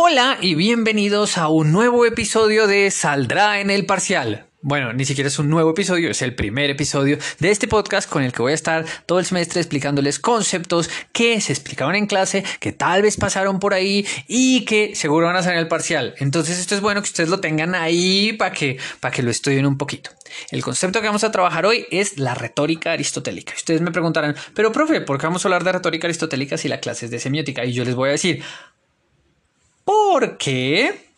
Hola y bienvenidos a un nuevo episodio de Saldrá en el Parcial. Bueno, ni siquiera es un nuevo episodio, es el primer episodio de este podcast con el que voy a estar todo el semestre explicándoles conceptos que se explicaban en clase, que tal vez pasaron por ahí y que seguro van a salir en el parcial. Entonces esto es bueno que ustedes lo tengan ahí para que, para que lo estudien un poquito. El concepto que vamos a trabajar hoy es la retórica aristotélica. Ustedes me preguntarán, pero profe, ¿por qué vamos a hablar de retórica aristotélica si la clase es de semiótica? Y yo les voy a decir, porque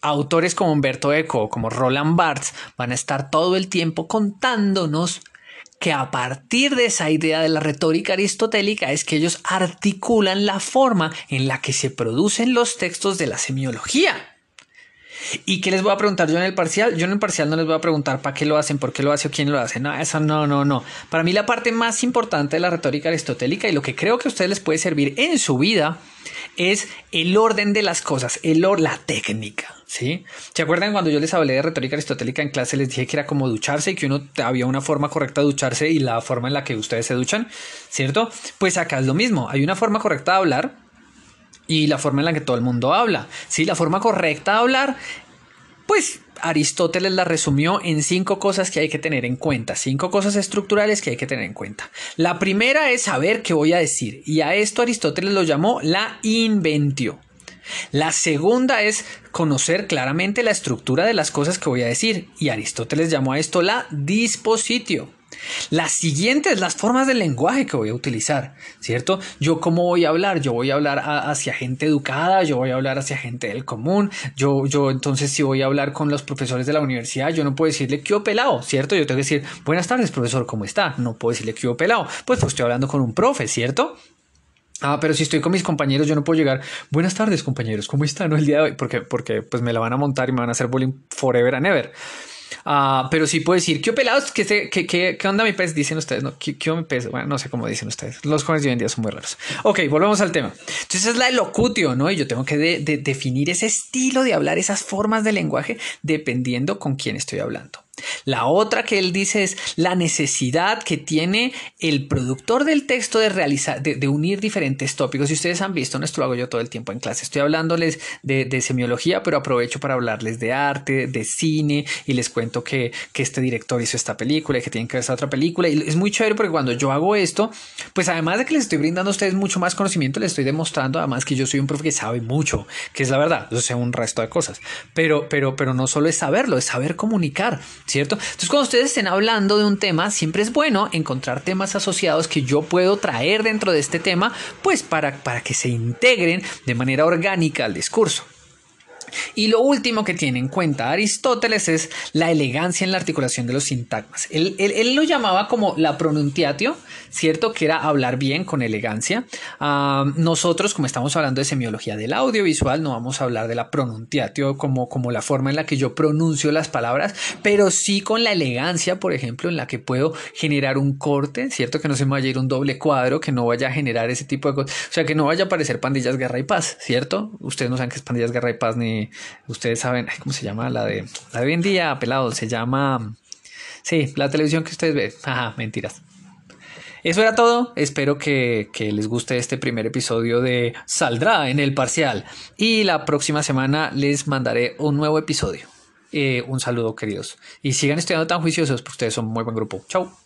autores como Humberto Eco como Roland Barthes van a estar todo el tiempo contándonos que a partir de esa idea de la retórica aristotélica es que ellos articulan la forma en la que se producen los textos de la semiología. ¿Y qué les voy a preguntar yo en el parcial? Yo en el parcial no les voy a preguntar para qué lo hacen, por qué lo hace o quién lo hace. No, eso no, no, no. Para mí la parte más importante de la retórica aristotélica y lo que creo que a ustedes les puede servir en su vida es el orden de las cosas, el or la técnica. ¿Sí? ¿Se acuerdan cuando yo les hablé de retórica aristotélica en clase? Les dije que era como ducharse y que uno había una forma correcta de ducharse y la forma en la que ustedes se duchan, ¿cierto? Pues acá es lo mismo. Hay una forma correcta de hablar y la forma en la que todo el mundo habla. Sí, la forma correcta de hablar, pues Aristóteles la resumió en cinco cosas que hay que tener en cuenta, cinco cosas estructurales que hay que tener en cuenta. La primera es saber qué voy a decir y a esto Aristóteles lo llamó la inventio. La segunda es conocer claramente la estructura de las cosas que voy a decir y Aristóteles llamó a esto la dispositio. La siguiente es las formas del lenguaje que voy a utilizar, ¿cierto? Yo cómo voy a hablar, yo voy a hablar hacia gente educada, yo voy a hablar hacia gente del común, yo, yo entonces si voy a hablar con los profesores de la universidad, yo no puedo decirle que pelado, ¿cierto? Yo tengo que decir, buenas tardes, profesor, ¿cómo está? No puedo decirle que pelado, pues, pues estoy hablando con un profe, ¿cierto? Ah, pero si estoy con mis compañeros, yo no puedo llegar. Buenas tardes, compañeros, ¿cómo están el día de hoy? Porque, porque pues me la van a montar y me van a hacer bullying forever and ever. Ah, pero sí puedo decir, ¿qué pelados? ¿Qué, qué, qué, onda mi pez? Dicen ustedes, ¿no? ¿Qué, qué mi pez? Bueno, no sé cómo dicen ustedes. Los jóvenes de hoy en día son muy raros. Ok, volvemos al tema. Entonces es la elocutio, ¿no? Y yo tengo que definir ese estilo de hablar, esas formas de lenguaje, dependiendo con quién estoy hablando. La otra que él dice es la necesidad que tiene el productor del texto de realizar, de, unir diferentes tópicos. Si ustedes han visto, no esto lo hago yo todo el tiempo en clase. Estoy hablándoles de, semiología, pero aprovecho para hablarles de arte, de cine y les cuento que, este director hizo esta película y que tienen que ver esta otra película. Y es muy chévere porque cuando yo hago esto, pues además de que les estoy brindando a ustedes mucho más conocimiento, les estoy demostrando además que yo soy un profe que sabe mucho, que es la verdad. Yo sé un resto de cosas, pero, pero, pero no solo es saberlo, es saber comunicar. ¿Cierto? Entonces, cuando ustedes estén hablando de un tema, siempre es bueno encontrar temas asociados que yo puedo traer dentro de este tema, pues para, para que se integren de manera orgánica al discurso. Y lo último que tiene en cuenta Aristóteles es la elegancia en la articulación de los sintagmas. Él, lo llamaba como la pronunciatio, ¿cierto? Que era hablar bien con elegancia. Ah, nosotros, como estamos hablando de semiología del audiovisual, no vamos a hablar de la pronunciatio como, como la forma en la que yo pronuncio las palabras, pero sí con la elegancia, por ejemplo, en la que puedo generar un corte, ¿cierto? Que no se me vaya a ir un doble cuadro, que no vaya a generar ese tipo de cosas. O sea, que no vaya a aparecer pandillas guerra y paz, ¿cierto? Ustedes no saben qué es pandillas guerra y paz ni ustedes saben, ¿cómo se llama? La de, la de hoy en día, pelado, se llama, sí, la televisión que ustedes ven, ajá, mentiras. Eso era todo. Espero que, les guste este primer episodio de Saldrá en el parcial. Y la próxima semana les mandaré un nuevo episodio. Eh, un saludo, queridos. Y sigan estudiando tan juiciosos, porque ustedes son muy buen grupo. Chao.